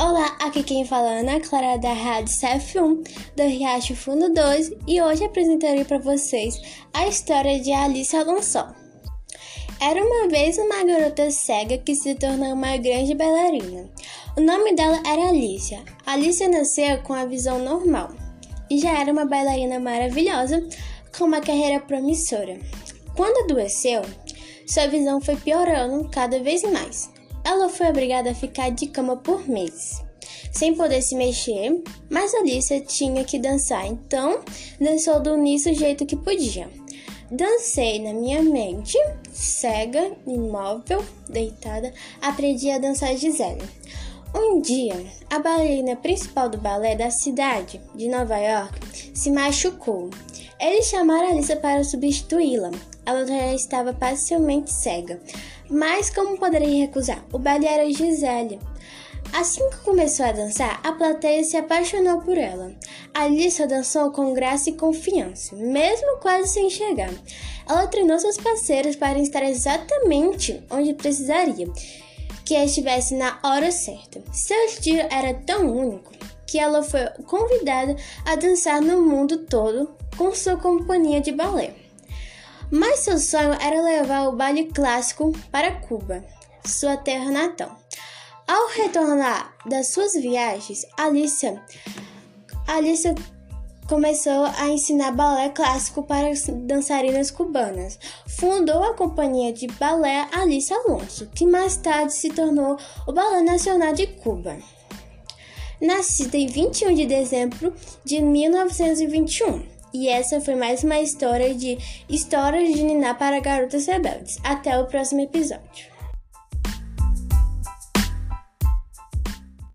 Olá, aqui quem fala é Ana Clara da Rádio CF1 do Riacho Fundo 2 e hoje apresentarei para vocês a história de Alice Alonso. Era uma vez uma garota cega que se tornou uma grande bailarina. O nome dela era Alicia. Alicia nasceu com a visão normal e já era uma bailarina maravilhosa com uma carreira promissora. Quando adoeceu, sua visão foi piorando cada vez mais. Ela foi obrigada a ficar de cama por meses, sem poder se mexer, mas Alicia tinha que dançar, então dançou do início do jeito que podia. Dancei na minha mente, cega, imóvel, deitada, aprendi a dançar Gisele. Um dia, a bailarina principal do balé da cidade de Nova York se machucou. Eles chamaram Alicia para substituí-la. Ela já estava parcialmente cega. Mas como poderia recusar? O baile era Gisele. Assim que começou a dançar, a plateia se apaixonou por ela. Alicia dançou com graça e confiança, mesmo quase sem enxergar. Ela treinou seus parceiros para estar exatamente onde precisaria, que estivesse na hora certa. Seu estilo era tão único que ela foi convidada a dançar no mundo todo com sua companhia de balé. Mas seu sonho era levar o baile clássico para Cuba, sua terra natal. Ao retornar das suas viagens, Alicia, Alicia começou a ensinar balé clássico para dançarinas cubanas. Fundou a companhia de balé Alice Alonso, que mais tarde se tornou o Balé Nacional de Cuba. Nascida em 21 de dezembro de 1921. E essa foi mais uma história de Histórias de Niná para Garotas Rebeldes. Até o próximo episódio.